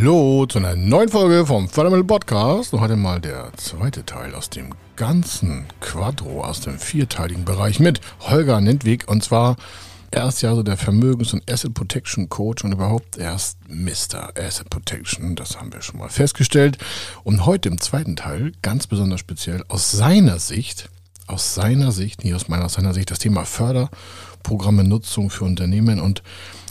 Hallo zu einer neuen Folge vom Fördermittel Podcast. Und heute mal der zweite Teil aus dem ganzen Quadro, aus dem vierteiligen Bereich mit Holger Nentwig. Und zwar, er ist ja so der Vermögens- und Asset Protection Coach und überhaupt erst Mr. Asset Protection. Das haben wir schon mal festgestellt. Und heute im zweiten Teil, ganz besonders speziell aus seiner Sicht, aus seiner Sicht, nicht aus meiner, aus seiner Sicht, das Thema Förderprogramme Nutzung für Unternehmen und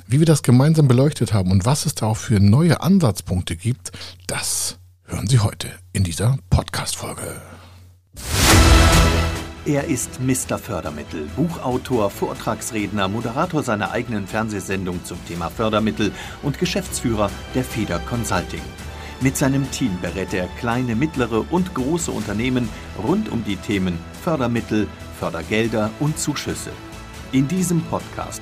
wie wir das gemeinsam beleuchtet haben und was es da auch für neue Ansatzpunkte gibt, das hören Sie heute in dieser Podcast-Folge. Er ist Mr. Fördermittel, Buchautor, Vortragsredner, Moderator seiner eigenen Fernsehsendung zum Thema Fördermittel und Geschäftsführer der Feder Consulting. Mit seinem Team berät er kleine, mittlere und große Unternehmen rund um die Themen Fördermittel, Fördergelder und Zuschüsse. In diesem Podcast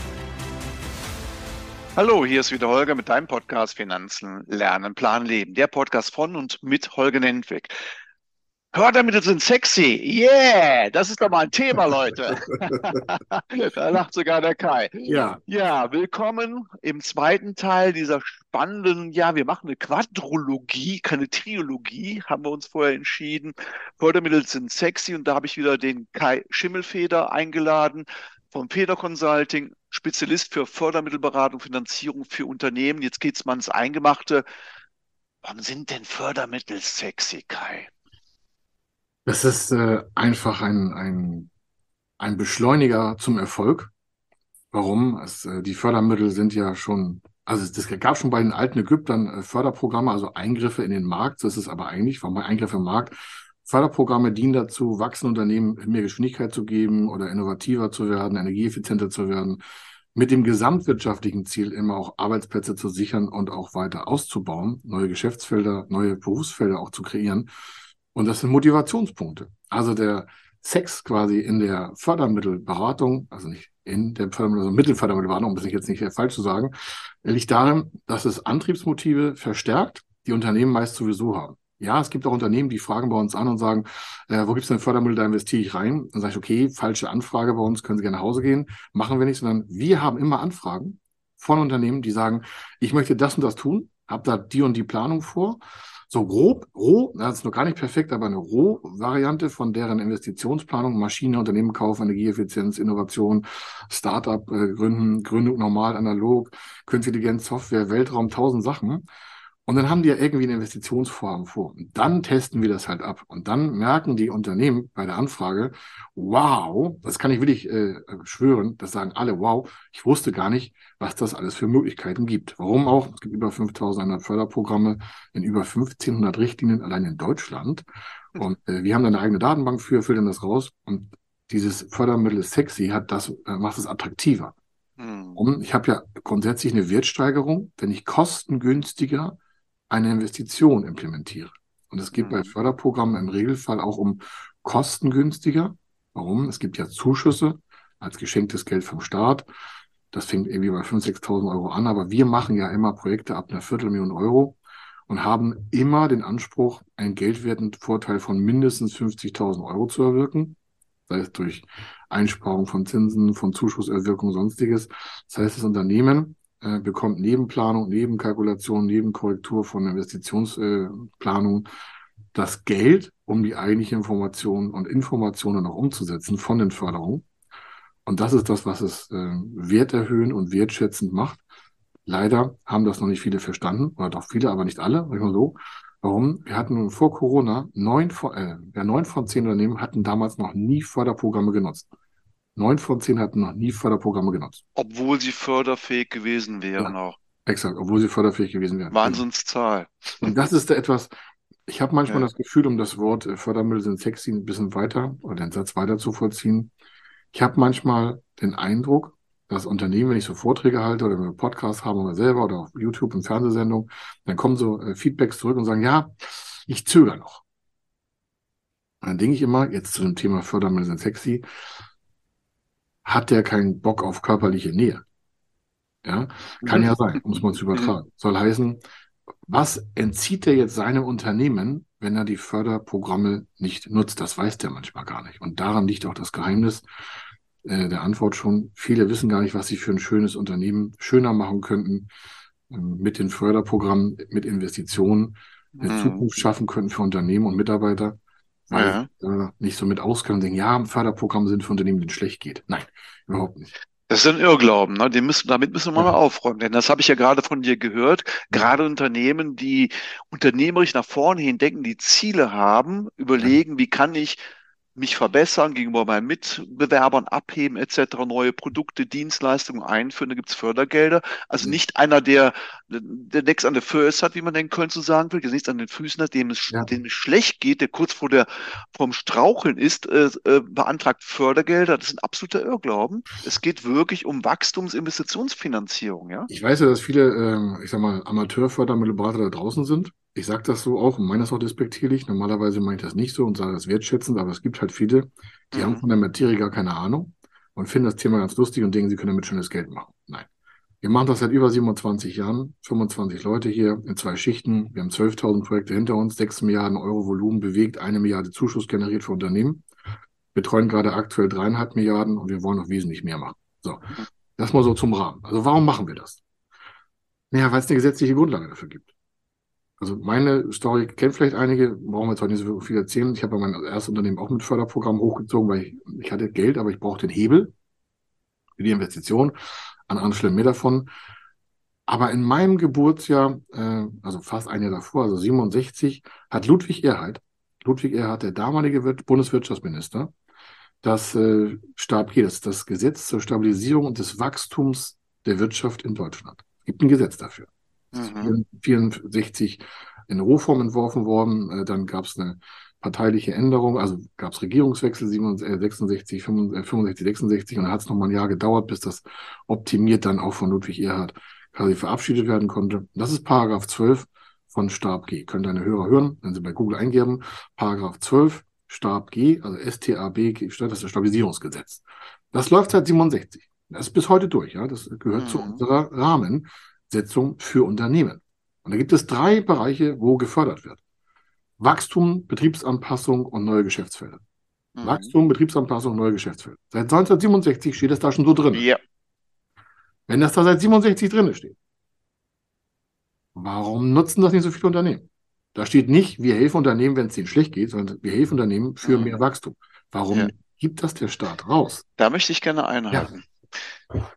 Hallo, hier ist wieder Holger mit deinem Podcast Finanzen, Lernen, Plan, Leben. Der Podcast von und mit Holger Nentwig. Fördermittel sind sexy. Yeah, das ist doch mal ein Thema, Leute. da lacht sogar der Kai. Ja. Ja, willkommen im zweiten Teil dieser spannenden, ja, wir machen eine Quadrologie, keine Triologie, haben wir uns vorher entschieden. Fördermittel sind sexy und da habe ich wieder den Kai Schimmelfeder eingeladen vom Feder Consulting, Spezialist für Fördermittelberatung, Finanzierung für Unternehmen. Jetzt geht's mal ins Eingemachte. Warum sind denn Fördermittel sexy, Kai? Das ist äh, einfach ein, ein, ein Beschleuniger zum Erfolg. Warum? Es, äh, die Fördermittel sind ja schon, also es gab schon bei den alten Ägyptern äh, Förderprogramme, also Eingriffe in den Markt. So ist es aber eigentlich, warum Eingriffe im Markt? Förderprogramme dienen dazu, wachsenden Unternehmen mehr Geschwindigkeit zu geben oder innovativer zu werden, energieeffizienter zu werden, mit dem gesamtwirtschaftlichen Ziel immer auch Arbeitsplätze zu sichern und auch weiter auszubauen, neue Geschäftsfelder, neue Berufsfelder auch zu kreieren. Und das sind Motivationspunkte. Also der Sex quasi in der Fördermittelberatung, also nicht in der Fördermittel, also Mittelfördermittelberatung, um das jetzt nicht falsch zu sagen, liegt darin, dass es Antriebsmotive verstärkt, die Unternehmen meist sowieso haben. Ja, es gibt auch Unternehmen, die fragen bei uns an und sagen, äh, wo gibt es denn Fördermittel, da investiere ich rein. Dann sage ich, okay, falsche Anfrage bei uns, können Sie gerne nach Hause gehen. Machen wir nicht, sondern wir haben immer Anfragen von Unternehmen, die sagen, ich möchte das und das tun, habe da die und die Planung vor. So grob, roh, das ist noch gar nicht perfekt, aber eine Roh-Variante von deren Investitionsplanung, Maschine, Unternehmen kaufen, Energieeffizienz, Innovation, Startup äh, gründen, Gründung normal, analog, künstliche Intelligenz, Software, Weltraum, tausend Sachen. Und dann haben die ja irgendwie eine Investitionsvorhaben vor. Und dann testen wir das halt ab. Und dann merken die Unternehmen bei der Anfrage, wow, das kann ich wirklich äh, schwören, das sagen alle, wow, ich wusste gar nicht, was das alles für Möglichkeiten gibt. Warum auch? Es gibt über 5100 Förderprogramme in über 1500 Richtlinien allein in Deutschland. Und äh, wir haben da eine eigene Datenbank für, filtern das raus. Und dieses Fördermittel sexy hat das, äh, macht es attraktiver. Mhm. Ich habe ja grundsätzlich eine Wertsteigerung, wenn ich kostengünstiger eine Investition implementiere. Und es geht mhm. bei Förderprogrammen im Regelfall auch um kostengünstiger. Warum? Es gibt ja Zuschüsse als geschenktes Geld vom Staat. Das fängt irgendwie bei 5.000, 6.000 Euro an. Aber wir machen ja immer Projekte ab einer Viertelmillion Euro und haben immer den Anspruch, einen geldwerten Vorteil von mindestens 50.000 Euro zu erwirken. Sei es durch Einsparung von Zinsen, von Zuschusserwirkung, sonstiges. Das heißt, das Unternehmen äh, bekommt Nebenplanung, Nebenkalkulation, Nebenkorrektur von Investitionsplanung äh, das Geld, um die eigentliche Information und Informationen auch umzusetzen von den Förderungen. Und das ist das, was es äh, werterhöhen und wertschätzend macht. Leider haben das noch nicht viele verstanden, oder doch viele, aber nicht alle, mal so. Warum? Wir hatten vor Corona neun von, äh, ja, neun von zehn Unternehmen hatten damals noch nie Förderprogramme genutzt. Neun von zehn hatten noch nie Förderprogramme genutzt. Obwohl sie förderfähig gewesen wären ja, auch. Exakt, obwohl sie förderfähig gewesen wären. Wahnsinnszahl. Und das ist da etwas, ich habe manchmal ja. das Gefühl, um das Wort äh, Fördermittel sind sexy ein bisschen weiter oder den Satz weiter zu vollziehen. Ich habe manchmal den Eindruck, dass Unternehmen, wenn ich so Vorträge halte oder wenn wir Podcasts haben oder selber oder auf YouTube und Fernsehsendung, dann kommen so äh, Feedbacks zurück und sagen, ja, ich zögere noch. dann denke ich immer, jetzt zu dem Thema Fördermittel sind sexy, hat der keinen Bock auf körperliche Nähe? Ja, kann ja sein, muss man es übertragen. Soll heißen, was entzieht er jetzt seinem Unternehmen, wenn er die Förderprogramme nicht nutzt? Das weiß der manchmal gar nicht. Und daran liegt auch das Geheimnis äh, der Antwort schon. Viele wissen gar nicht, was sie für ein schönes Unternehmen schöner machen könnten äh, mit den Förderprogrammen, mit Investitionen, eine mhm. Zukunft schaffen könnten für Unternehmen und Mitarbeiter, weil ja. äh, nicht so mit auskennen und denken, ja, Förderprogramme sind für Unternehmen, denen es schlecht geht. Nein, überhaupt nicht. Das ist ein Irrglauben, ne? Den müssen, damit müssen wir mal aufräumen. Denn das habe ich ja gerade von dir gehört. Gerade Unternehmen, die unternehmerisch nach vorne hin denken, die Ziele haben, überlegen, wie kann ich mich verbessern, gegenüber meinen Mitbewerbern abheben etc., neue Produkte, Dienstleistungen einführen, da gibt es Fördergelder. Also mhm. nicht einer, der, der nichts an der First hat, wie man in Köln so sagen will, der nichts an den Füßen hat, dem es, ja. dem es schlecht geht, der kurz vor der vom Straucheln ist, äh, äh, beantragt Fördergelder. Das ist ein absoluter Irrglauben. Es geht wirklich um Wachstumsinvestitionsfinanzierung, ja. Ich weiß ja, dass viele, äh, ich sag mal, Amateurfördermittelberater da draußen sind ich sage das so auch und meine das auch despektierlich. Normalerweise meine ich das nicht so und sage das wertschätzend, aber es gibt halt viele, die mhm. haben von der Materie gar keine Ahnung und finden das Thema ganz lustig und denken, sie können damit schönes Geld machen. Nein. Wir machen das seit über 27 Jahren, 25 Leute hier in zwei Schichten. Wir haben 12.000 Projekte hinter uns, 6 Milliarden Euro Volumen bewegt, eine Milliarde Zuschuss generiert für Unternehmen, betreuen gerade aktuell dreieinhalb Milliarden und wir wollen noch wesentlich mehr machen. So, das mal so zum Rahmen. Also warum machen wir das? Naja, weil es eine gesetzliche Grundlage dafür gibt. Also meine Story kennt vielleicht einige, brauchen wir zwar nicht so viel erzählen. Ich habe mein erstes Unternehmen auch mit Förderprogramm hochgezogen, weil ich, ich hatte Geld, aber ich brauchte den Hebel für die Investition. An anderen mehr davon. Aber in meinem Geburtsjahr, äh, also fast ein Jahr davor, also 67, hat Ludwig Erhard, Ludwig Erhard, der damalige Bundeswirtschaftsminister, das äh, Stab das, das Gesetz zur Stabilisierung und des Wachstums der Wirtschaft in Deutschland. Es gibt ein Gesetz dafür. Mhm. 64 in Rohform entworfen worden. Äh, dann gab es eine parteiliche Änderung, also gab es Regierungswechsel 66, 65, 66 und dann hat es nochmal ein Jahr gedauert, bis das optimiert dann auch von Ludwig Erhard quasi verabschiedet werden konnte. Das ist Paragraph 12 von Stab G. Könnt deine Hörer hören, wenn sie bei Google eingeben. Paragraph 12, Stab G, also STAB, das ist das Stabilisierungsgesetz. Das läuft seit 67. Das ist bis heute durch, ja. Das gehört mhm. zu unserer Rahmen. Setzung für Unternehmen. Und da gibt es drei Bereiche, wo gefördert wird. Wachstum, Betriebsanpassung und neue Geschäftsfelder. Mhm. Wachstum, Betriebsanpassung, neue Geschäftsfelder. Seit 1967 steht das da schon so drin. Ja. Wenn das da seit 67 drin steht, warum nutzen das nicht so viele Unternehmen? Da steht nicht, wir helfen Unternehmen, wenn es ihnen schlecht geht, sondern wir helfen Unternehmen für mhm. mehr Wachstum. Warum ja. gibt das der Staat raus? Da möchte ich gerne einhaken. Ja.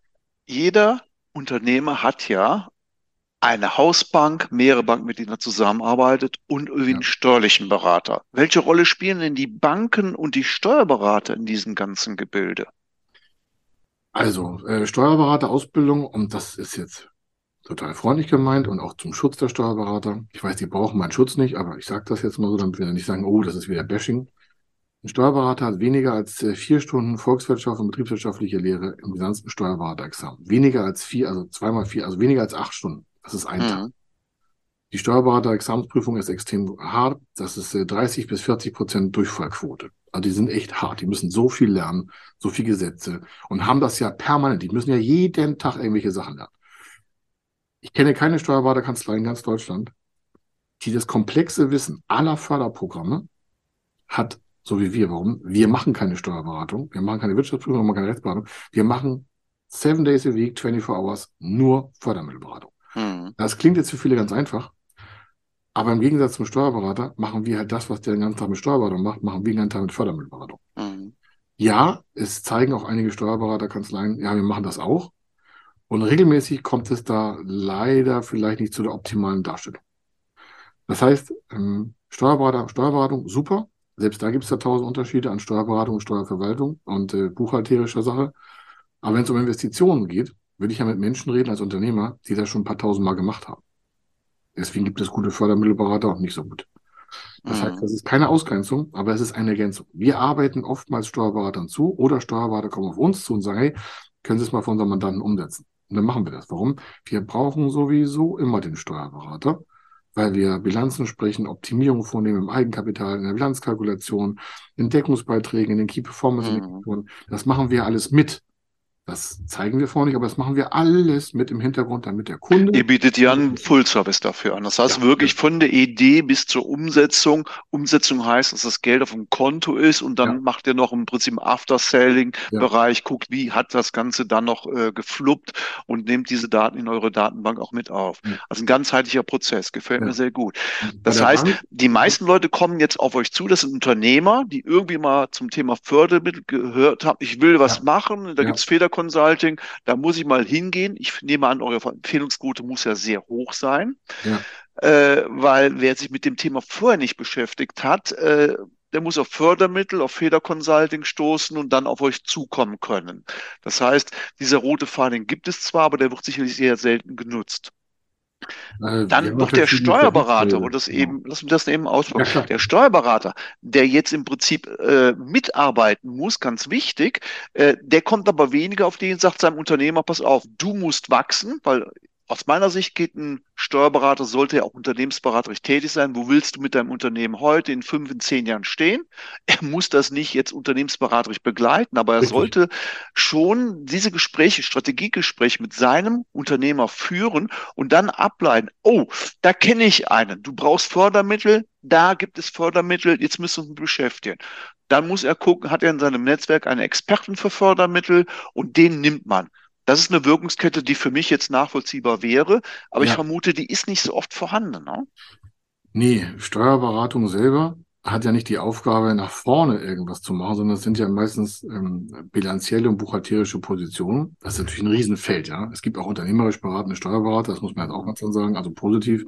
Jeder Unternehmer hat ja eine Hausbank, mehrere Banken, mit denen er zusammenarbeitet und irgendwie einen steuerlichen Berater. Welche Rolle spielen denn die Banken und die Steuerberater in diesem ganzen Gebilde? Also, äh, Steuerberaterausbildung, und das ist jetzt total freundlich gemeint und auch zum Schutz der Steuerberater. Ich weiß, die brauchen meinen Schutz nicht, aber ich sage das jetzt mal so, damit wir nicht sagen, oh, das ist wieder Bashing. Ein Steuerberater hat weniger als äh, vier Stunden Volkswirtschaft und betriebswirtschaftliche Lehre im gesamten Steuerberaterexamen. Weniger als vier, also zweimal vier, also weniger als acht Stunden. Das ist ein mhm. Tag. Die Steuerberater-Examensprüfung ist extrem hart. Das ist 30 äh, bis 40 Prozent Durchfallquote. Also die sind echt hart. Die müssen so viel lernen, so viel Gesetze und haben das ja permanent. Die müssen ja jeden Tag irgendwelche Sachen lernen. Ich kenne keine Steuerberaterkanzlei in ganz Deutschland, die das komplexe Wissen aller Förderprogramme hat so wie wir. Warum? Wir machen keine Steuerberatung, wir machen keine Wirtschaftsprüfung, wir machen keine Rechtsberatung. Wir machen seven days a week, 24 hours, nur Fördermittelberatung. Mhm. Das klingt jetzt für viele ganz einfach. Aber im Gegensatz zum Steuerberater machen wir halt das, was der den ganzen Tag mit Steuerberatung macht, machen wir den ganzen Tag mit Fördermittelberatung. Mhm. Ja, es zeigen auch einige Steuerberaterkanzleien, ja, wir machen das auch. Und regelmäßig kommt es da leider vielleicht nicht zu der optimalen Darstellung. Das heißt, ähm, Steuerberater, Steuerberatung, super. Selbst da gibt es ja tausend Unterschiede an Steuerberatung, Steuerverwaltung und äh, buchhalterischer Sache. Aber wenn es um Investitionen geht, würde ich ja mit Menschen reden als Unternehmer, die das schon ein paar tausend Mal gemacht haben. Deswegen gibt es gute Fördermittelberater und nicht so gut. Das mhm. heißt, das ist keine Ausgrenzung, aber es ist eine Ergänzung. Wir arbeiten oftmals Steuerberatern zu oder Steuerberater kommen auf uns zu und sagen, hey, können Sie es mal für unseren Mandanten umsetzen? Und dann machen wir das. Warum? Wir brauchen sowieso immer den Steuerberater weil wir Bilanzen sprechen, Optimierung vornehmen im Eigenkapital, in der Bilanzkalkulation, in Deckungsbeiträgen, in den Key Performance Indikatoren. Das machen wir alles mit. Das zeigen wir vorne nicht, aber das machen wir alles mit im Hintergrund, damit der Kunde. Ihr bietet ja einen Full-Service dafür an. Das heißt ja, wirklich von der Idee bis zur Umsetzung. Umsetzung heißt, dass das Geld auf dem Konto ist und dann ja. macht ihr noch im Prinzip After-Selling-Bereich, ja. guckt, wie hat das Ganze dann noch äh, gefluppt und nehmt diese Daten in eure Datenbank auch mit auf. Also ein ganzheitlicher Prozess, gefällt mir sehr gut. Das heißt, Bank, die meisten Leute kommen jetzt auf euch zu, das sind Unternehmer, die irgendwie mal zum Thema Fördermittel gehört haben, ich will was machen, da gibt es Fehler Consulting, da muss ich mal hingehen. Ich nehme an, eure Empfehlungsquote muss ja sehr hoch sein, ja. äh, weil wer sich mit dem Thema vorher nicht beschäftigt hat, äh, der muss auf Fördermittel, auf Federconsulting stoßen und dann auf euch zukommen können. Das heißt, dieser rote Faden gibt es zwar, aber der wird sicherlich sehr selten genutzt. Äh, Dann noch der Steuerberater, und das eben, lass mich das eben ausdrücken. Ja, der Steuerberater, der jetzt im Prinzip äh, mitarbeiten muss, ganz wichtig, äh, der kommt aber weniger auf den, sagt seinem Unternehmer, pass auf, du musst wachsen, weil aus meiner Sicht geht ein Steuerberater, sollte ja auch unternehmensberaterisch tätig sein. Wo willst du mit deinem Unternehmen heute in fünf, in zehn Jahren stehen? Er muss das nicht jetzt unternehmensberaterisch begleiten, aber er Richtig. sollte schon diese Gespräche, Strategiegespräche mit seinem Unternehmer führen und dann ableiten, oh, da kenne ich einen, du brauchst Fördermittel, da gibt es Fördermittel, jetzt müssen wir uns beschäftigen. Dann muss er gucken, hat er in seinem Netzwerk einen Experten für Fördermittel und den nimmt man. Das ist eine Wirkungskette, die für mich jetzt nachvollziehbar wäre, aber ja. ich vermute, die ist nicht so oft vorhanden. Ne? Nee, Steuerberatung selber hat ja nicht die Aufgabe, nach vorne irgendwas zu machen, sondern es sind ja meistens ähm, bilanzielle und buchhalterische Positionen. Das ist natürlich ein Riesenfeld, ja. Es gibt auch unternehmerisch beratende Steuerberater, das muss man jetzt auch mal sagen, also positiv.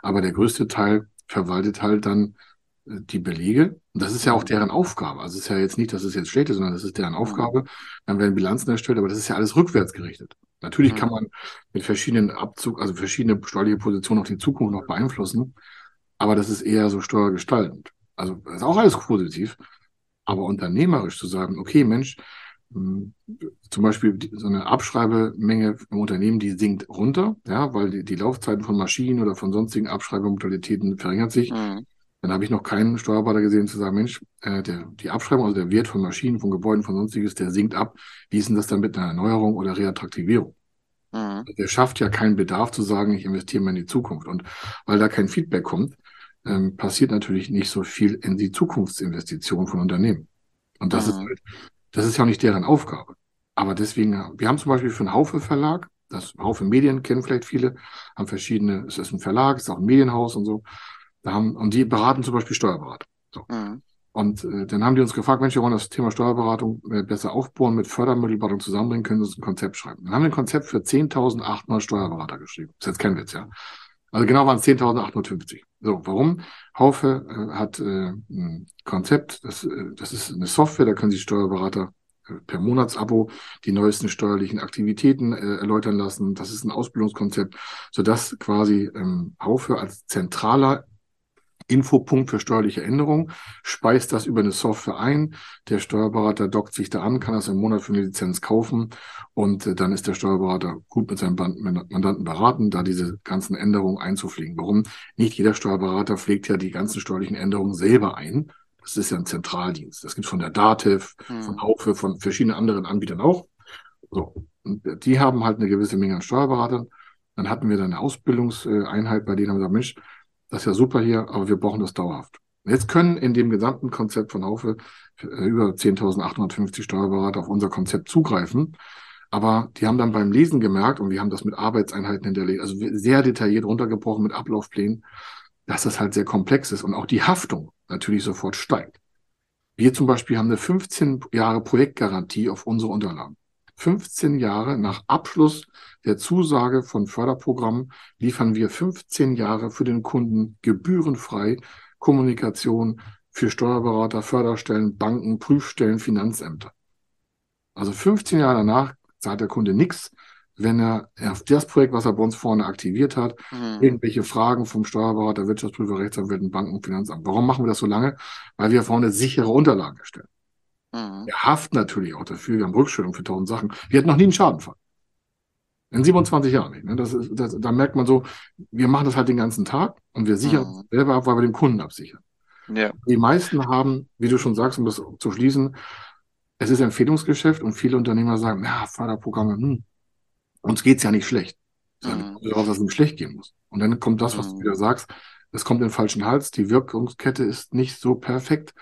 Aber der größte Teil verwaltet halt dann die Belege. Und das ist ja auch deren Aufgabe. Also es ist ja jetzt nicht, dass es jetzt schlecht ist, sondern das ist deren Aufgabe. Dann werden Bilanzen erstellt, aber das ist ja alles rückwärts gerichtet. Natürlich kann man mit verschiedenen Abzug, also verschiedene steuerliche Positionen auch die Zukunft noch beeinflussen, aber das ist eher so steuergestaltend. Also das ist auch alles positiv. Aber unternehmerisch zu sagen, okay, Mensch, hm, zum Beispiel so eine Abschreibemenge im Unternehmen, die sinkt runter, ja, weil die, die Laufzeiten von Maschinen oder von sonstigen Abschreibemodalitäten verringert sich. Mhm. Dann habe ich noch keinen Steuerberater gesehen, zu sagen, Mensch, äh, der, die Abschreibung, also der Wert von Maschinen, von Gebäuden, von sonstiges, der sinkt ab. Wie ist denn das dann mit einer Erneuerung oder Reattraktivierung? Mhm. Der schafft ja keinen Bedarf zu sagen, ich investiere mal in die Zukunft. Und weil da kein Feedback kommt, ähm, passiert natürlich nicht so viel in die Zukunftsinvestition von Unternehmen. Und das mhm. ist halt, das ist ja auch nicht deren Aufgabe. Aber deswegen, wir haben zum Beispiel für einen Haufe Verlag, das Haufe Medien kennen vielleicht viele, haben verschiedene, es ist ein Verlag, es ist auch ein Medienhaus und so. Da haben, und die beraten zum Beispiel Steuerberater. So. Mhm. Und äh, dann haben die uns gefragt, Mensch, wir wollen das Thema Steuerberatung äh, besser aufbauen, mit Fördermittelberatung zusammenbringen, können Sie uns ein Konzept schreiben. Dann haben wir ein Konzept für 10.800 Steuerberater geschrieben. Das ist jetzt kein Witz, ja. Also genau waren es 10.850. So, warum? Haufe äh, hat äh, ein Konzept, das, äh, das ist eine Software, da können sich Steuerberater äh, per Monatsabo die neuesten steuerlichen Aktivitäten äh, erläutern lassen. Das ist ein Ausbildungskonzept, sodass quasi ähm, Haufe als zentraler Infopunkt für steuerliche Änderungen, speist das über eine Software ein. Der Steuerberater dockt sich da an, kann das im Monat für eine Lizenz kaufen und äh, dann ist der Steuerberater gut mit seinem Mandanten beraten, da diese ganzen Änderungen einzupflegen. Warum? Nicht jeder Steuerberater pflegt ja die ganzen steuerlichen Änderungen selber ein. Das ist ja ein Zentraldienst. Das gibt von der DATEV, hm. von Haufe, von verschiedenen anderen Anbietern auch. So. Und die haben halt eine gewisse Menge an Steuerberatern. Dann hatten wir dann eine Ausbildungseinheit, bei denen haben wir gesagt, Mensch, das ist ja super hier, aber wir brauchen das dauerhaft. Jetzt können in dem gesamten Konzept von Haufe äh, über 10.850 Steuerberater auf unser Konzept zugreifen. Aber die haben dann beim Lesen gemerkt, und wir haben das mit Arbeitseinheiten hinterlegt, also sehr detailliert runtergebrochen mit Ablaufplänen, dass das halt sehr komplex ist und auch die Haftung natürlich sofort steigt. Wir zum Beispiel haben eine 15 Jahre Projektgarantie auf unsere Unterlagen. 15 Jahre nach Abschluss der Zusage von Förderprogrammen liefern wir 15 Jahre für den Kunden gebührenfrei Kommunikation für Steuerberater, Förderstellen, Banken, Prüfstellen, Finanzämter. Also 15 Jahre danach zahlt der Kunde nichts, wenn er auf das Projekt, was er bei uns vorne aktiviert hat, mhm. irgendwelche Fragen vom Steuerberater, Wirtschaftsprüfer, Rechtsanwälten, Banken, Finanzamt. Warum machen wir das so lange? Weil wir vorne sichere Unterlagen erstellen. Mhm. Wir haften natürlich auch dafür. Wir haben Rückstellung für tausend Sachen. Wir hatten noch nie einen Schadenfall. In 27 Jahren nicht. Ne? Das ist, das, da merkt man so, wir machen das halt den ganzen Tag und wir sichern Mhm. selber ab, weil wir den Kunden absichern. Ja. Die meisten haben, wie du schon sagst, um das zu schließen, es ist Empfehlungsgeschäft und viele Unternehmer sagen, ja, Förderprogramme, hm, uns geht's ja nicht schlecht. Mhm. daraus, dass es ihm schlecht gehen muss. Und dann kommt das, was du Mhm. wieder sagst, es kommt in den falschen Hals, die Wirkungskette ist nicht so perfekt,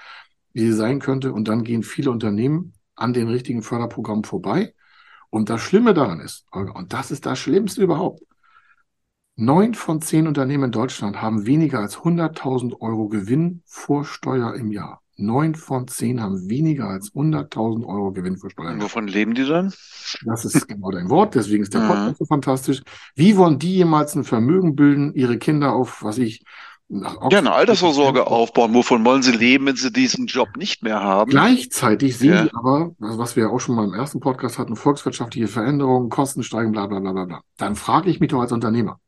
wie sie sein könnte. Und dann gehen viele Unternehmen an den richtigen Förderprogrammen vorbei. Und das Schlimme daran ist, und das ist das Schlimmste überhaupt, neun von zehn Unternehmen in Deutschland haben weniger als 100.000 Euro Gewinn vor Steuer im Jahr. Neun von zehn haben weniger als 100.000 Euro Gewinn vor Steuer Und wovon leben die dann? Das ist genau dein Wort, deswegen ist der Mhm. Podcast so fantastisch. Wie wollen die jemals ein Vermögen bilden, ihre Kinder auf, was ich, Ja, eine Altersvorsorge aufbauen. Wovon wollen sie leben, wenn sie diesen Job nicht mehr haben? Gleichzeitig sehen Ja. die aber, was was wir ja auch schon mal im ersten Podcast hatten, volkswirtschaftliche Veränderungen, Kosten steigen, bla bla bla bla bla. Dann frage ich mich doch als Unternehmer,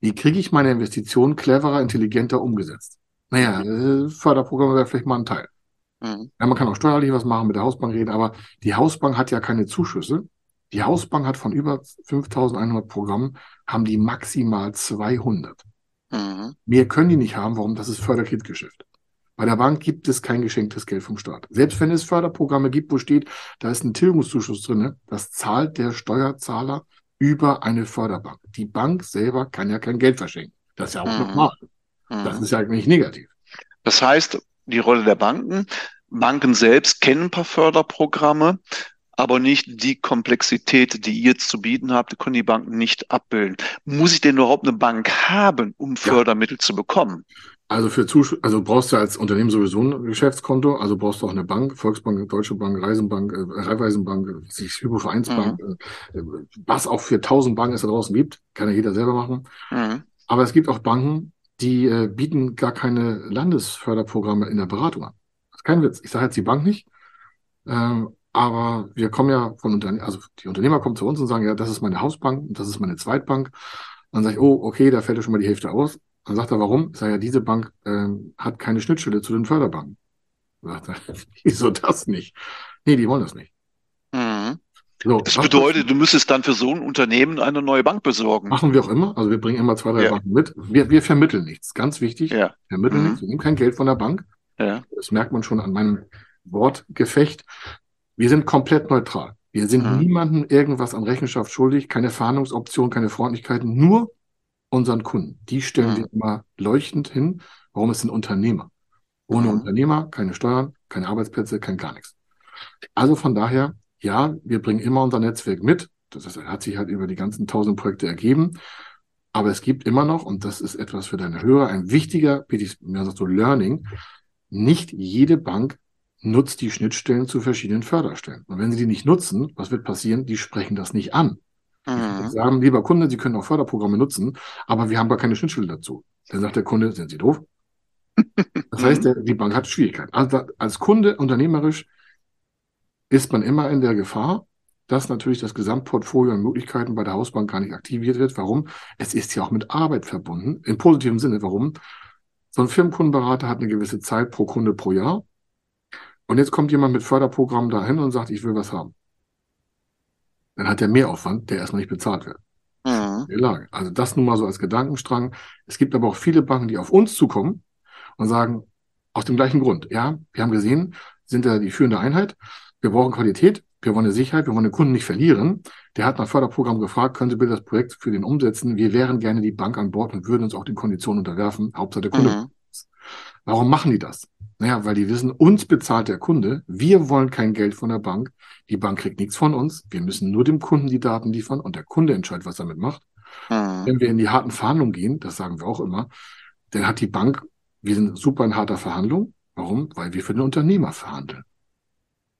wie kriege ich meine Investitionen cleverer, intelligenter umgesetzt? Naja, äh, Förderprogramme wäre vielleicht mal ein Teil. Mhm. Ja, man kann auch steuerlich was machen, mit der Hausbank reden, aber die Hausbank hat ja keine Zuschüsse. Die Hausbank hat von über 5100 Programmen, haben die maximal 200. Mhm. Mehr können die nicht haben. Warum? Das ist Förderkreditgeschäft. Bei der Bank gibt es kein geschenktes Geld vom Staat. Selbst wenn es Förderprogramme gibt, wo steht, da ist ein Tilgungszuschuss drin, ne, das zahlt der Steuerzahler über eine Förderbank. Die Bank selber kann ja kein Geld verschenken. Das ist ja auch Mhm. normal. Das Mhm. ist ja eigentlich negativ. Das heißt, die Rolle der Banken. Banken selbst kennen ein paar Förderprogramme, aber nicht die Komplexität, die ihr zu bieten habt, die können die Banken nicht abbilden. Muss ich denn überhaupt eine Bank haben, um Fördermittel zu bekommen? Also für Zuschüsse, also brauchst du als Unternehmen sowieso ein Geschäftskonto, also brauchst du auch eine Bank, Volksbank, Deutsche Bank, Reisenbank, äh, Raiffeisenbank, äh, sich Hypovereinsbank, äh, äh, was auch für tausend Banken es da draußen gibt, kann ja jeder selber machen. Mhm. Aber es gibt auch Banken, die äh, bieten gar keine Landesförderprogramme in der Beratung an. Das ist kein Witz. Ich sage jetzt die Bank nicht, ähm, aber wir kommen ja von Unternehmen, also die Unternehmer kommen zu uns und sagen, ja, das ist meine Hausbank, und das ist meine Zweitbank. Dann sage ich, oh, okay, da fällt ja schon mal die Hälfte aus. Dann sagt er, warum? Ich sage, ja, diese Bank ähm, hat keine Schnittstelle zu den Förderbanken. Dann sagt er, wieso das nicht? Nee, die wollen das nicht. Mhm. So, Das bedeutet, du müsstest dann für so ein Unternehmen eine neue Bank besorgen. Machen wir auch immer. Also wir bringen immer zwei, drei Ja. Banken mit. Wir, wir vermitteln nichts. Ganz wichtig. Ja, Vermitteln Mhm. nichts. Wir nehmen kein Geld von der Bank. ja. Das merkt man schon an meinem Wortgefecht. Wir sind komplett neutral. Wir sind Mhm. niemandem irgendwas an Rechenschaft schuldig, keine Verhandlungsoption, keine Freundlichkeiten, nur unseren Kunden. Die stellen Mhm. wir immer leuchtend hin. Warum ist ein Unternehmer? Ohne Mhm. Unternehmer keine Steuern, keine Arbeitsplätze, kein gar nichts. Also von daher, ja, wir bringen immer unser Netzwerk mit. Das ist, hat sich halt über die ganzen tausend Projekte ergeben. Aber es gibt immer noch, und das ist etwas für deine Hörer, ein wichtiger, wie ich mir so Learning. Nicht jede Bank nutzt die Schnittstellen zu verschiedenen Förderstellen. Und wenn sie die nicht nutzen, was wird passieren? Die sprechen das nicht an. Die Mhm. sagen, lieber Kunde, Sie können auch Förderprogramme nutzen, aber wir haben gar keine Schnittstelle dazu. Dann sagt der Kunde, sind Sie doof? Das heißt, der, die Bank hat Schwierigkeiten. Also als Kunde unternehmerisch ist man immer in der Gefahr, dass natürlich das Gesamtportfolio an Möglichkeiten bei der Hausbank gar nicht aktiviert wird. Warum? Es ist ja auch mit Arbeit verbunden, im positiven Sinne. Warum? So ein Firmenkundenberater hat eine gewisse Zeit pro Kunde pro Jahr. Und jetzt kommt jemand mit Förderprogramm dahin und sagt, ich will was haben. Dann hat er Mehraufwand, der erstmal nicht bezahlt wird. Mhm. Lage. Also das nun mal so als Gedankenstrang. Es gibt aber auch viele Banken, die auf uns zukommen und sagen, aus dem gleichen Grund. Ja, wir haben gesehen, sind da die führende Einheit. Wir brauchen Qualität. Wir wollen eine Sicherheit. Wir wollen den Kunden nicht verlieren. Der hat nach Förderprogramm gefragt, können Sie bitte das Projekt für den umsetzen? Wir wären gerne die Bank an Bord und würden uns auch den Konditionen unterwerfen. Hauptsache der Kunde. Mhm. Warum machen die das? Naja, weil die wissen, uns bezahlt der Kunde. Wir wollen kein Geld von der Bank. Die Bank kriegt nichts von uns. Wir müssen nur dem Kunden die Daten liefern und der Kunde entscheidet, was er damit macht. Mhm. Wenn wir in die harten Verhandlungen gehen, das sagen wir auch immer, dann hat die Bank, wir sind super in harter Verhandlung. Warum? Weil wir für den Unternehmer verhandeln.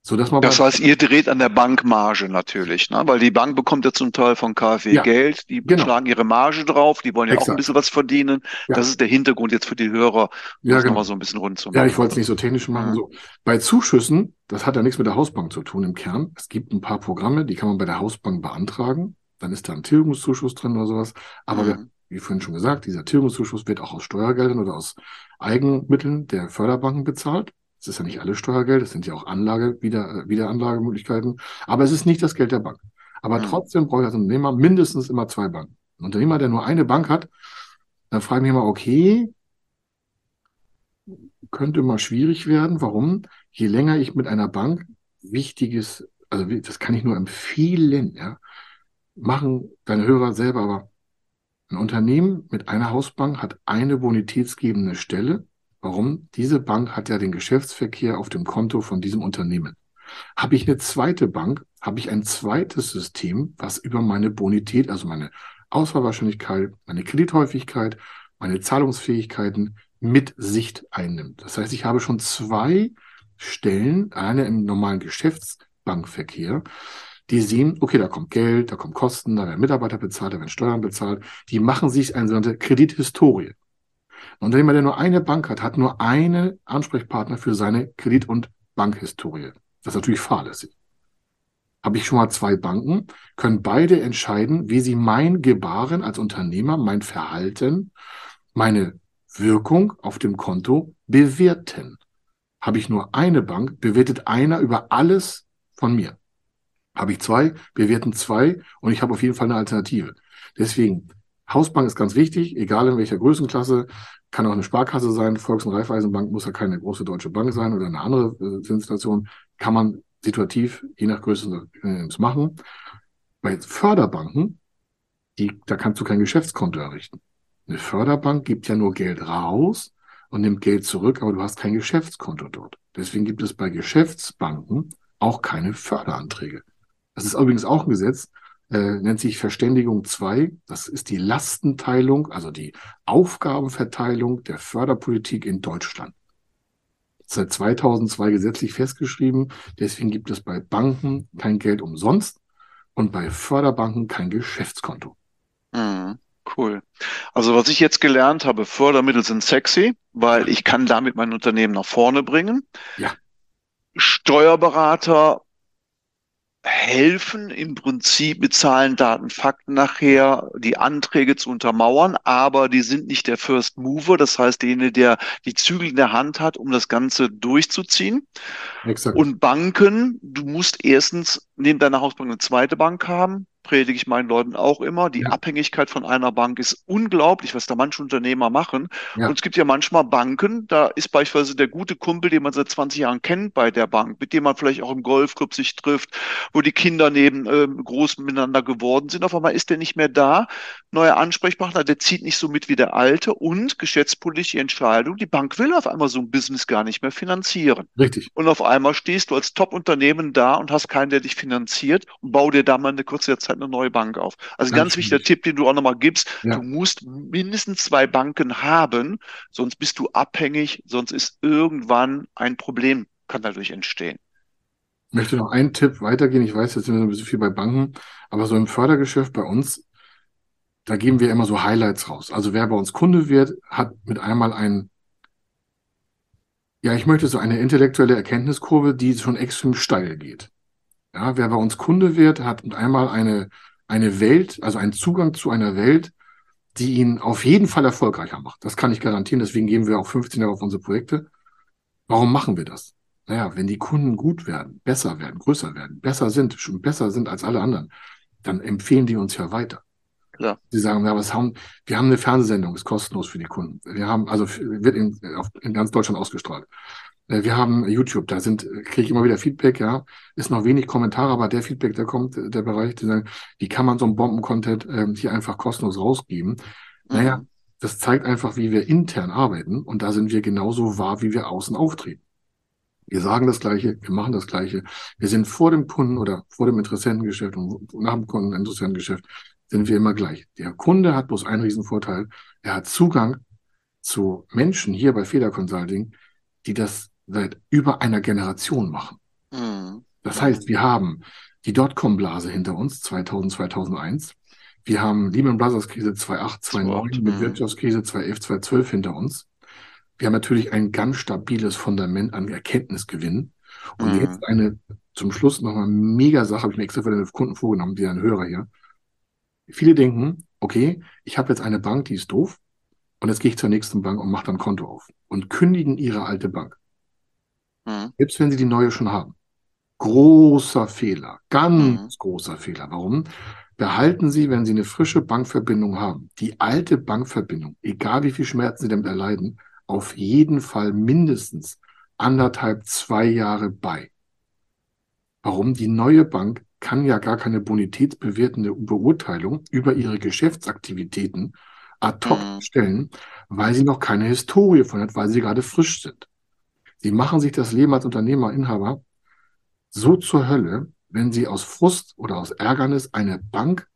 So dass man Das heißt, ihr dreht an der Bankmarge natürlich, ne? Weil die Bank bekommt ja zum Teil von KfW Ja, Geld, die genau. schlagen ihre Marge drauf, die wollen ja auch ein Exakt. bisschen was verdienen. Ja. Das ist der Hintergrund jetzt für die Hörer, um ja, genau. nochmal so ein bisschen rund zu Ja, machen. ich wollte es nicht so technisch machen. Mhm. So. Bei Zuschüssen, das hat ja nichts mit der Hausbank zu tun im Kern. Es gibt ein paar Programme, die kann man bei der Hausbank beantragen. Dann ist da ein Tilgungszuschuss drin oder sowas. Aber Mhm. wie vorhin schon gesagt, dieser Tilgungszuschuss wird auch aus Steuergeldern oder aus Eigenmitteln der Förderbanken bezahlt. Es ist ja nicht alles Steuergeld, es sind ja auch Anlage, wieder, äh, Wiederanlagemöglichkeiten. Aber es ist nicht das Geld der Bank. Aber mhm. trotzdem brauche ich als Unternehmer mindestens immer zwei Banken. Ein Unternehmer, der nur eine Bank hat, dann frage ich mich immer, okay, könnte mal schwierig werden. Warum? Je länger ich mit einer Bank wichtiges, also das kann ich nur empfehlen, ja, machen deine Hörer selber, aber ein Unternehmen mit einer Hausbank hat eine bonitätsgebende Stelle. Warum? Diese Bank hat ja den Geschäftsverkehr auf dem Konto von diesem Unternehmen. Habe ich eine zweite Bank, habe ich ein zweites System, was über meine Bonität, also meine Auswahlwahrscheinlichkeit, meine Kredithäufigkeit, meine Zahlungsfähigkeiten mit Sicht einnimmt. Das heißt, ich habe schon zwei Stellen, eine im normalen Geschäftsbankverkehr, die sehen, okay, da kommt Geld, da kommen Kosten, da werden Mitarbeiter bezahlt, da werden Steuern bezahlt. Die machen sich eine sogenannte Kredithistorie. Ein Unternehmer, der nur eine Bank hat, hat nur einen Ansprechpartner für seine Kredit- und Bankhistorie. Das ist natürlich fahrlässig. Habe ich schon mal zwei Banken, können beide entscheiden, wie sie mein Gebaren als Unternehmer, mein Verhalten, meine Wirkung auf dem Konto bewerten. Habe ich nur eine Bank, bewertet einer über alles von mir. Habe ich zwei, bewerten zwei und ich habe auf jeden Fall eine Alternative. Deswegen, Hausbank ist ganz wichtig, egal in welcher Größenklasse, kann auch eine Sparkasse sein, Volks- und Raiffeisenbank muss ja keine große deutsche Bank sein oder eine andere äh, Zinsstation, kann man situativ je nach Größe äh, machen. Bei Förderbanken, die, da kannst du kein Geschäftskonto errichten. Eine Förderbank gibt ja nur Geld raus und nimmt Geld zurück, aber du hast kein Geschäftskonto dort. Deswegen gibt es bei Geschäftsbanken auch keine Förderanträge. Das ist übrigens auch ein Gesetz, äh, nennt sich Verständigung 2. Das ist die Lastenteilung, also die Aufgabenverteilung der Förderpolitik in Deutschland. Seit 2002 gesetzlich festgeschrieben. Deswegen gibt es bei Banken kein Geld umsonst und bei Förderbanken kein Geschäftskonto. Mhm. Cool. Also was ich jetzt gelernt habe, Fördermittel sind sexy, weil ich kann damit mein Unternehmen nach vorne bringen. Ja. Steuerberater helfen im Prinzip mit Zahlen, Daten, Fakten nachher die Anträge zu untermauern, aber die sind nicht der First Mover, das heißt derjenige, der die Zügel in der Hand hat, um das Ganze durchzuziehen. Exakt. Und Banken, du musst erstens neben deiner Hausbank eine zweite Bank haben, predige ich meinen Leuten auch immer. Die ja. Abhängigkeit von einer Bank ist unglaublich, was da manche Unternehmer machen. Ja. Und es gibt ja manchmal Banken, da ist beispielsweise der gute Kumpel, den man seit 20 Jahren kennt bei der Bank, mit dem man vielleicht auch im Golfclub sich trifft, wo die Kinder neben äh, groß miteinander geworden sind. Auf einmal ist der nicht mehr da. Neuer Ansprechpartner, der zieht nicht so mit wie der alte und geschäftspolitische Entscheidung. Die Bank will auf einmal so ein Business gar nicht mehr finanzieren. Richtig. Und auf einmal stehst du als Top-Unternehmen da und hast keinen, der dich finanziert und bau dir da mal eine kurze Zeit eine neue Bank auf. Also ganz, ganz wichtiger Tipp, den du auch nochmal gibst. Ja. Du musst mindestens zwei Banken haben, sonst bist du abhängig, sonst ist irgendwann ein Problem, kann dadurch entstehen. Ich möchte noch einen Tipp weitergehen. Ich weiß, jetzt sind wir ein bisschen viel bei Banken, aber so im Fördergeschäft bei uns, da geben wir immer so Highlights raus. Also wer bei uns Kunde wird, hat mit einmal ein, ja, ich möchte so eine intellektuelle Erkenntniskurve, die schon extrem steil geht. Ja, wer bei uns Kunde wird, hat einmal eine, eine Welt, also einen Zugang zu einer Welt, die ihn auf jeden Fall erfolgreicher macht. Das kann ich garantieren. Deswegen geben wir auch 15 Jahre auf unsere Projekte. Warum machen wir das? Naja, wenn die Kunden gut werden, besser werden, größer werden, besser sind, schon besser sind als alle anderen, dann empfehlen die uns ja weiter. Klar. Sie sagen, ja, was haben, wir haben eine Fernsehsendung, ist kostenlos für die Kunden. Wir haben, also wird in, auf, in ganz Deutschland ausgestrahlt. Äh, wir haben YouTube, da sind, kriege ich immer wieder Feedback, ja. Ist noch wenig Kommentare, aber der Feedback, der kommt, der Bereich, die sagen, wie kann man so einen Bomben-Content äh, hier einfach kostenlos rausgeben? Mhm. Naja, das zeigt einfach, wie wir intern arbeiten und da sind wir genauso wahr, wie wir außen auftreten. Wir sagen das Gleiche, wir machen das Gleiche. Wir sind vor dem Kunden oder vor dem Interessentengeschäft und nach dem Kunden Interessentengeschäft sind wir immer gleich. Der Kunde hat bloß einen Riesenvorteil. Er hat Zugang zu Menschen hier bei Feder Consulting, die das seit über einer Generation machen. Mhm. Das heißt, wir haben die Dotcom-Blase hinter uns, 2000, 2001. Wir haben Lehman Brothers Krise 2008, 2009 mit. Wirtschaftskrise 2011, 2012 hinter uns. Wir haben natürlich ein ganz stabiles Fundament an Erkenntnisgewinn. Und mhm. jetzt eine, zum Schluss nochmal mega Sache, habe ich mir extra für den Kunden vorgenommen, die ein Hörer hier. Viele denken, okay, ich habe jetzt eine Bank, die ist doof, und jetzt gehe ich zur nächsten Bank und mache dann Konto auf und kündigen ihre alte Bank. Mhm. Selbst wenn sie die neue schon haben. Großer Fehler, ganz mhm. großer Fehler. Warum? Behalten Sie, wenn Sie eine frische Bankverbindung haben, die alte Bankverbindung, egal wie viel Schmerzen Sie damit erleiden, auf jeden Fall mindestens anderthalb, zwei Jahre bei. Warum? Die neue Bank kann ja gar keine bonitätsbewertende Beurteilung über ihre Geschäftsaktivitäten ad hoc mhm. stellen, weil sie noch keine Historie von hat, weil sie gerade frisch sind. Sie machen sich das Leben als Unternehmer, Inhaber so zur Hölle, wenn sie aus Frust oder aus Ärgernis eine Bank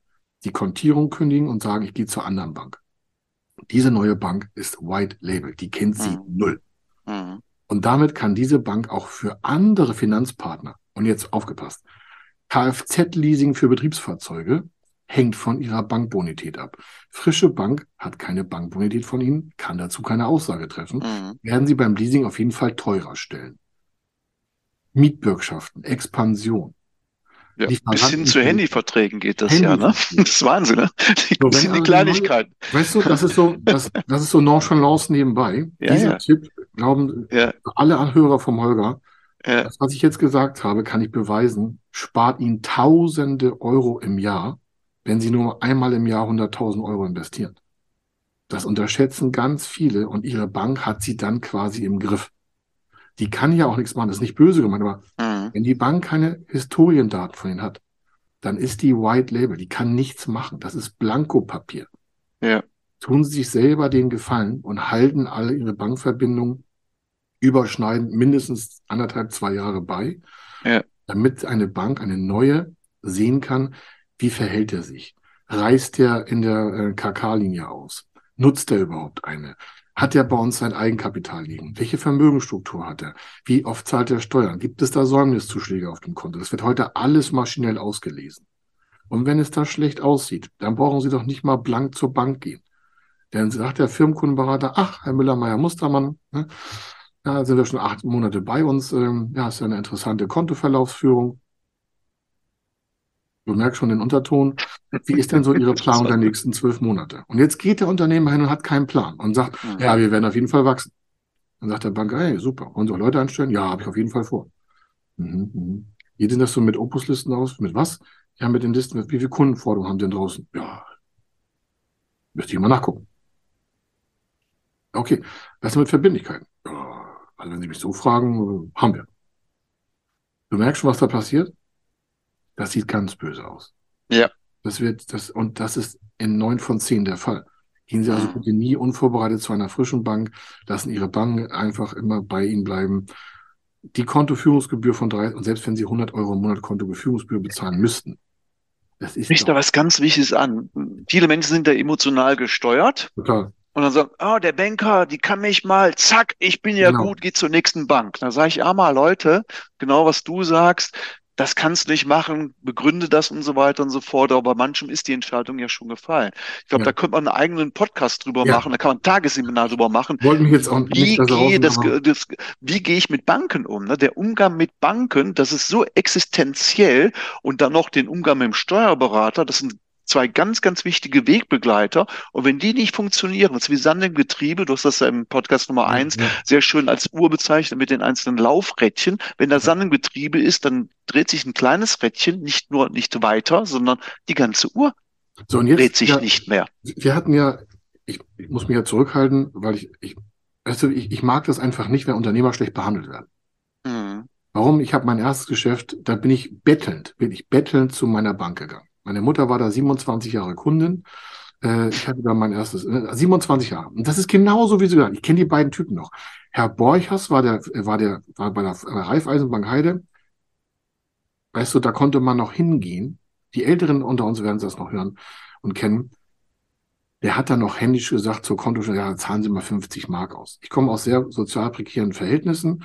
die Kontierung kündigen und sagen, ich gehe zur anderen Bank. Diese neue Bank ist White Label, die kennt sie mhm. null. Mhm. Und damit kann diese Bank auch für andere Finanzpartner, und jetzt aufgepasst, Kfz-Leasing für Betriebsfahrzeuge hängt von ihrer Bankbonität ab. Frische Bank hat keine Bankbonität von Ihnen, kann dazu keine Aussage treffen, mhm. werden Sie beim Leasing auf jeden Fall teurer stellen. Mietbürgschaften, Expansion, ja, bis hin zu Handyverträgen geht das ja, ne? Das ist Wahnsinn, ne? Die, so, sind die Kleinigkeiten. weißt du, das ist so, das, das ist so Nonchalance nebenbei. Ja, Dieser ja. Tipp glauben ja. alle Anhörer vom Holger. Ja. Das, was ich jetzt gesagt habe, kann ich beweisen, spart ihnen Tausende Euro im Jahr, wenn sie nur einmal im Jahr 100.000 Euro investieren. Das unterschätzen ganz viele und ihre Bank hat sie dann quasi im Griff. Die kann ja auch nichts machen, das ist nicht böse gemeint, aber mhm. wenn die Bank keine Historiendaten von ihnen hat, dann ist die White Label, die kann nichts machen. Das ist Blankopapier. Ja. Tun sie sich selber den Gefallen und halten alle ihre Bankverbindungen überschneidend mindestens anderthalb, zwei Jahre bei, ja. damit eine Bank, eine neue, sehen kann, wie verhält er sich. Reißt er in der äh, KK-Linie aus? Nutzt er überhaupt eine? Hat er bei uns sein Eigenkapital liegen? Welche Vermögensstruktur hat er? Wie oft zahlt er Steuern? Gibt es da Säumniszuschläge auf dem Konto? Das wird heute alles maschinell ausgelesen. Und wenn es da schlecht aussieht, dann brauchen Sie doch nicht mal blank zur Bank gehen. Dann sagt der Firmenkundenberater, ach, Herr Müller-Meyer-Mustermann, ne, ja, sind wir schon acht Monate bei uns. Ähm, ja, ist ja eine interessante Kontoverlaufsführung. Du merkst schon den Unterton. Wie ist denn so Ihre Planung der nächsten zwölf Monate? Und jetzt geht der Unternehmer hin und hat keinen Plan und sagt, ja, wir werden auf jeden Fall wachsen. Dann sagt der Banker, hey, super, wollen Sie auch Leute einstellen? Ja, habe ich auf jeden Fall vor. Mhm, mhm. Wie sieht das so mit Opuslisten aus? Mit was? Ja, mit den Listen, wie viele Kundenforderungen haben Sie denn draußen? Ja, müsste ich mal nachgucken. Okay, was mit Verbindlichkeiten? Ja, also wenn Sie mich so fragen, haben wir. Du merkst schon, was da passiert? Das sieht ganz böse aus. Ja. Das wird, das, und das ist in neun von zehn der Fall. Gehen Sie also mhm. bitte nie unvorbereitet zu einer frischen Bank, lassen Ihre Bank einfach immer bei Ihnen bleiben. Die Kontoführungsgebühr von drei, und selbst wenn Sie 100 Euro im Monat Kontoführungsgebühr bezahlen müssten, das ist. Spricht da was ganz Wichtiges an. Viele Menschen sind da emotional gesteuert. Total. Und dann sagen, oh, der Banker, die kann mich mal, zack, ich bin ja genau. gut, geh zur nächsten Bank. Da sage ich, ah mal, Leute, genau was du sagst, das kannst du nicht machen, begründe das und so weiter und so fort. Aber manchem ist die Entscheidung ja schon gefallen. Ich glaube, ja. da könnte man einen eigenen Podcast drüber ja. machen, da kann man ein Tagesseminar drüber machen. Wollten mich jetzt auch wie nicht gehe das, das, wie gehe ich mit Banken um? Ne? Der Umgang mit Banken, das ist so existenziell und dann noch den Umgang mit dem Steuerberater, das sind zwei ganz, ganz wichtige Wegbegleiter. Und wenn die nicht funktionieren, das ist wie Sand im Getriebe, du hast das ja im Podcast Nummer eins ja. sehr schön als Uhr bezeichnet mit den einzelnen Laufrädchen. Wenn da Sand im Getriebe ist, dann dreht sich ein kleines Rädchen nicht nur nicht weiter, sondern die ganze Uhr so, und jetzt, dreht sich ja, nicht mehr. Wir hatten ja, ich, ich muss mich ja zurückhalten, weil ich, ich, weißt du, ich, ich mag das einfach nicht, wenn Unternehmer schlecht behandelt werden. Mhm. Warum? Ich habe mein erstes Geschäft, da bin ich bettelnd, bin ich bettelnd zu meiner Bank gegangen. Meine Mutter war da 27 Jahre Kundin. Äh, ich hatte da mein erstes, äh, 27 Jahre. Und das ist genauso, wie Sie gesagt Ich kenne die beiden Typen noch. Herr Borchers war der, war der, war bei der Raiffeisenbank Heide. Weißt du, da konnte man noch hingehen. Die Älteren unter uns werden das noch hören und kennen. Der hat dann noch händisch gesagt zur Kontostelle, ja, zahlen Sie mal 50 Mark aus. Ich komme aus sehr sozial prekären Verhältnissen.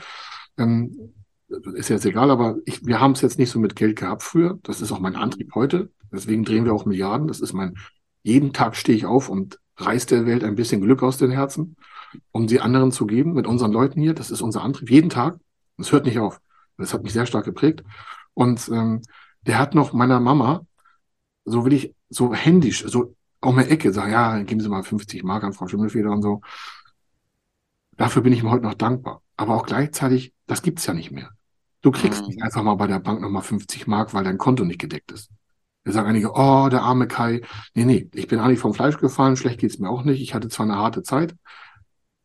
Ähm, ist jetzt egal, aber ich, wir haben es jetzt nicht so mit Geld gehabt früher. Das ist auch mein Antrieb heute. Deswegen drehen wir auch Milliarden. Das ist mein, jeden Tag stehe ich auf und reiß der Welt ein bisschen Glück aus den Herzen, um sie anderen zu geben mit unseren Leuten hier. Das ist unser Antrieb. Jeden Tag. Das hört nicht auf. Das hat mich sehr stark geprägt. Und ähm, der hat noch meiner Mama, so will ich, so händisch, so um eine Ecke sagen, ja, geben Sie mal 50 Mark an Frau Schimmelfeder und so. Dafür bin ich ihm heute noch dankbar. Aber auch gleichzeitig, das gibt's ja nicht mehr. Du kriegst mhm. nicht einfach mal bei der Bank nochmal 50 Mark, weil dein Konto nicht gedeckt ist. Da sagen einige, oh, der arme Kai. Nee, nee, ich bin eigentlich vom Fleisch gefallen, schlecht geht's mir auch nicht. Ich hatte zwar eine harte Zeit,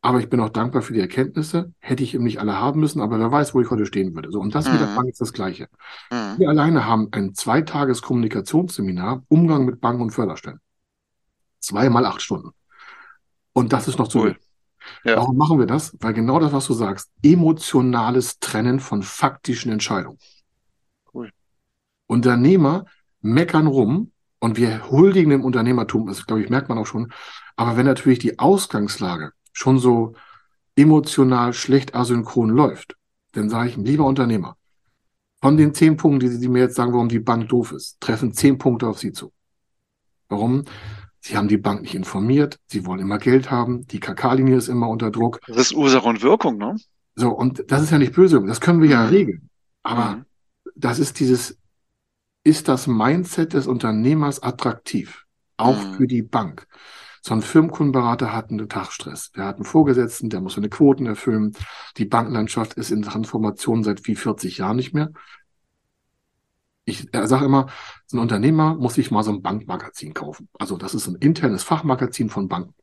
aber ich bin auch dankbar für die Erkenntnisse. Hätte ich eben nicht alle haben müssen, aber wer weiß, wo ich heute stehen würde. So, und das mhm. mit der. Bank ist das Gleiche. Mhm. Wir alleine haben ein zweitages Kommunikationsseminar, Umgang mit Banken und Förderstellen. Zweimal acht Stunden. Und das ist noch zu cool. Ja. Warum machen wir das? Weil genau das, was du sagst, emotionales Trennen von faktischen Entscheidungen. Cool. Unternehmer meckern rum und wir huldigen dem Unternehmertum, das glaube ich, merkt man auch schon. Aber wenn natürlich die Ausgangslage schon so emotional schlecht asynchron läuft, dann sage ich, lieber Unternehmer, von den zehn Punkten, die Sie mir jetzt sagen, warum die Bank doof ist, treffen zehn Punkte auf Sie zu. Warum? Sie haben die Bank nicht informiert, Sie wollen immer Geld haben, die KK-Linie ist immer unter Druck. Das ist Ursache und Wirkung, ne? So, und das ist ja nicht böse, das können wir ja mhm. regeln. Aber mhm. das ist dieses, ist das Mindset des Unternehmers attraktiv, auch mhm. für die Bank? So ein Firmenkundenberater hat einen Tagstress. Der hat einen Vorgesetzten, der muss seine Quoten erfüllen. Die Bankenlandschaft ist in Transformation seit wie 40 Jahren nicht mehr. Ich sage immer, so ein Unternehmer muss sich mal so ein Bankmagazin kaufen. Also das ist ein internes Fachmagazin von Banken.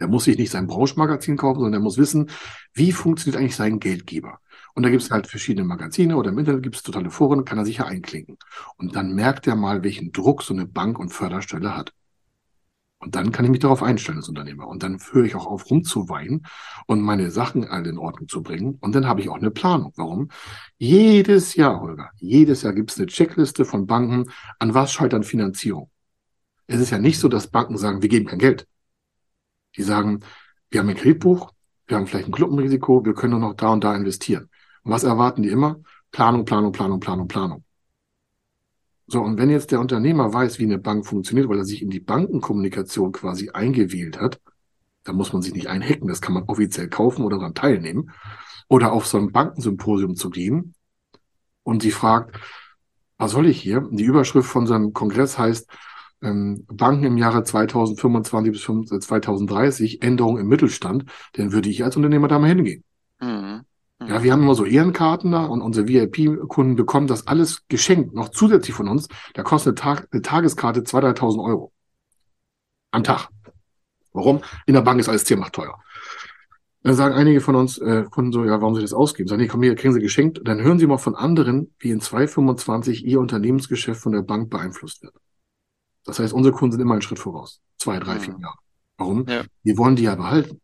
Der muss sich nicht sein Branchenmagazin kaufen, sondern der muss wissen, wie funktioniert eigentlich sein Geldgeber. Und da gibt es halt verschiedene Magazine oder im Internet gibt es totale Foren, kann er sich ja einklinken. Und dann merkt er mal, welchen Druck so eine Bank und Förderstelle hat. Und dann kann ich mich darauf einstellen als Unternehmer. Und dann höre ich auch auf, rumzuweinen und meine Sachen alle in Ordnung zu bringen. Und dann habe ich auch eine Planung. Warum? Jedes Jahr, Holger, jedes Jahr gibt es eine Checkliste von Banken, an was scheitern Finanzierung. Es ist ja nicht so, dass Banken sagen, wir geben kein Geld. Die sagen, wir haben ein Kreditbuch, wir haben vielleicht ein Klumpenrisiko, wir können nur noch da und da investieren. Und was erwarten die immer? Planung, Planung, Planung, Planung, Planung. So, und wenn jetzt der Unternehmer weiß, wie eine Bank funktioniert, weil er sich in die Bankenkommunikation quasi eingewählt hat, dann muss man sich nicht einhacken, das kann man offiziell kaufen oder daran teilnehmen. Oder auf so ein Bankensymposium zu gehen und sie fragt, was soll ich hier? Die Überschrift von seinem Kongress heißt, ähm, Banken im Jahre 2025 bis 2030, Änderung im Mittelstand, dann würde ich als Unternehmer da mal hingehen. Mhm. Ja, wir haben immer so Ehrenkarten da und unsere VIP-Kunden bekommen das alles geschenkt, noch zusätzlich von uns. Da kostet eine, Tag, eine Tageskarte 2.000, 3.000 Euro. Am Tag. Warum? In der Bank ist alles zehnmal teuer. Dann sagen einige von uns äh, Kunden so, ja, warum sie das ausgeben? Sagen, nee, komm hier, kriegen sie geschenkt. Dann hören sie mal von anderen, wie in 225 ihr Unternehmensgeschäft von der Bank beeinflusst wird. Das heißt, unsere Kunden sind immer einen Schritt voraus. Zwei, drei, vier Jahre. Warum? Ja. Wir wollen die ja behalten.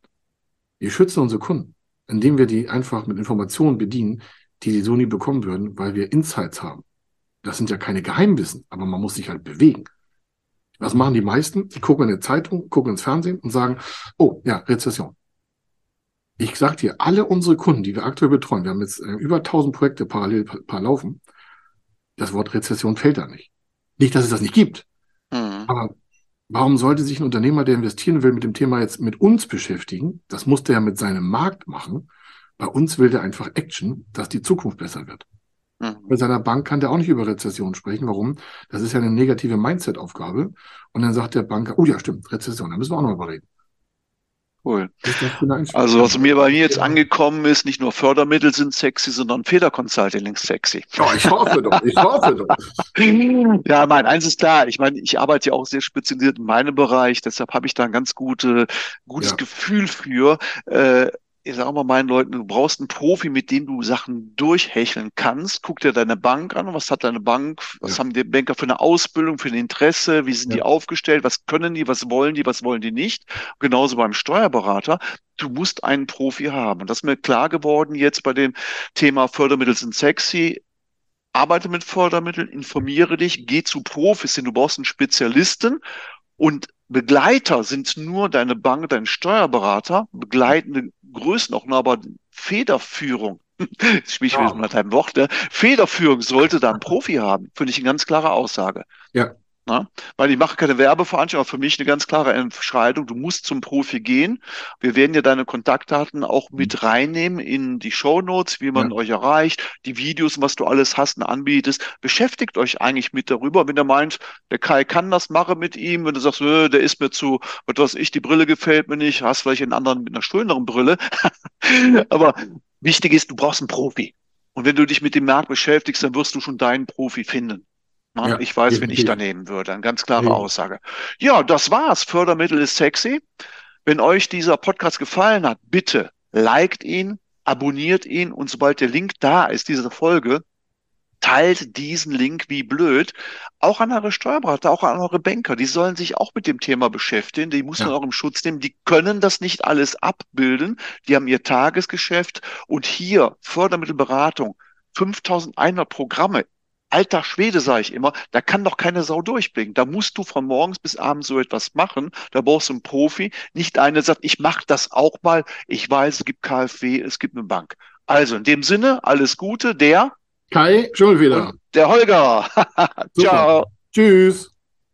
Wir schützen unsere Kunden indem wir die einfach mit Informationen bedienen, die sie so nie bekommen würden, weil wir Insights haben. Das sind ja keine Geheimwissen, aber man muss sich halt bewegen. Was machen die meisten? Die gucken in der Zeitung, gucken ins Fernsehen und sagen, oh ja, Rezession. Ich sag dir, alle unsere Kunden, die wir aktuell betreuen, wir haben jetzt äh, über 1000 Projekte parallel paar laufen, das Wort Rezession fällt da nicht. Nicht, dass es das nicht gibt, mhm. aber Warum sollte sich ein Unternehmer, der investieren will, mit dem Thema jetzt mit uns beschäftigen? Das muss der ja mit seinem Markt machen. Bei uns will der einfach Action, dass die Zukunft besser wird. Mhm. Bei seiner Bank kann der auch nicht über Rezession sprechen. Warum? Das ist ja eine negative Mindset-Aufgabe. Und dann sagt der Banker, oh ja, stimmt, Rezession, da müssen wir auch noch mal reden. Cool. Also was mir bei mir jetzt angekommen ist, nicht nur Fördermittel sind sexy, sondern Federconsulting ist sexy. Oh, ich hoffe doch, ich hoffe doch. ja, mein, eins ist klar, ich meine, ich arbeite ja auch sehr spezialisiert in meinem Bereich, deshalb habe ich da ein ganz gute, gutes ja. Gefühl für. Äh, ich sage mal meinen Leuten, du brauchst einen Profi, mit dem du Sachen durchhecheln kannst. Guck dir deine Bank an, was hat deine Bank, was ja. haben die Banker für eine Ausbildung, für ein Interesse, wie sind ja. die aufgestellt, was können die, was wollen die, was wollen die nicht. Genauso beim Steuerberater, du musst einen Profi haben. Und das ist mir klar geworden jetzt bei dem Thema Fördermittel sind sexy. Arbeite mit Fördermitteln, informiere dich, geh zu Profis, denn du brauchst einen Spezialisten und Begleiter sind nur deine Bank, dein Steuerberater, begleitende Größenordnung, aber Federführung, ich spiele ja. mit einem Wort, ne? Federführung sollte da ein Profi haben, finde ich eine ganz klare Aussage. Ja. Na? Weil ich mache keine Werbeveranstaltung, aber für mich eine ganz klare Entscheidung. Du musst zum Profi gehen. Wir werden ja deine Kontaktdaten auch mhm. mit reinnehmen in die Show Notes, wie man ja. euch erreicht, die Videos, was du alles hast und anbietest. Beschäftigt euch eigentlich mit darüber. Wenn ihr meint, der Kai kann das, mache mit ihm. Wenn du sagst, der ist mir zu, was weiß ich, die Brille gefällt mir nicht, hast vielleicht einen anderen mit einer schöneren Brille. aber wichtig ist, du brauchst einen Profi. Und wenn du dich mit dem Markt beschäftigst, dann wirst du schon deinen Profi finden. Na, Ja, ich weiß, wen ich definitiv. da nehmen würde. Eine ganz klare Ja. Aussage. Ja, das war's. Fördermittel ist sexy. Wenn euch dieser Podcast gefallen hat, bitte liked ihn, abonniert ihn und sobald der Link da ist, diese Folge, teilt diesen Link wie blöd. Auch an eure Steuerberater, auch an eure Banker. Die sollen sich auch mit dem Thema beschäftigen. Die muss man Ja. auch im Schutz nehmen. Die können das nicht alles abbilden. Die haben ihr Tagesgeschäft. Und hier Fördermittelberatung, 5100 Programme. Alter Schwede, sage ich immer, da kann doch keine Sau durchblicken. Da musst du von morgens bis abends so etwas machen. Da brauchst du einen Profi. Nicht einer, sagt, ich mache das auch mal. Ich weiß, es gibt KfW, es gibt eine Bank. Also in dem Sinne, alles Gute, der Kai Schimmelfeder. und der Holger. Ciao. Tschüss.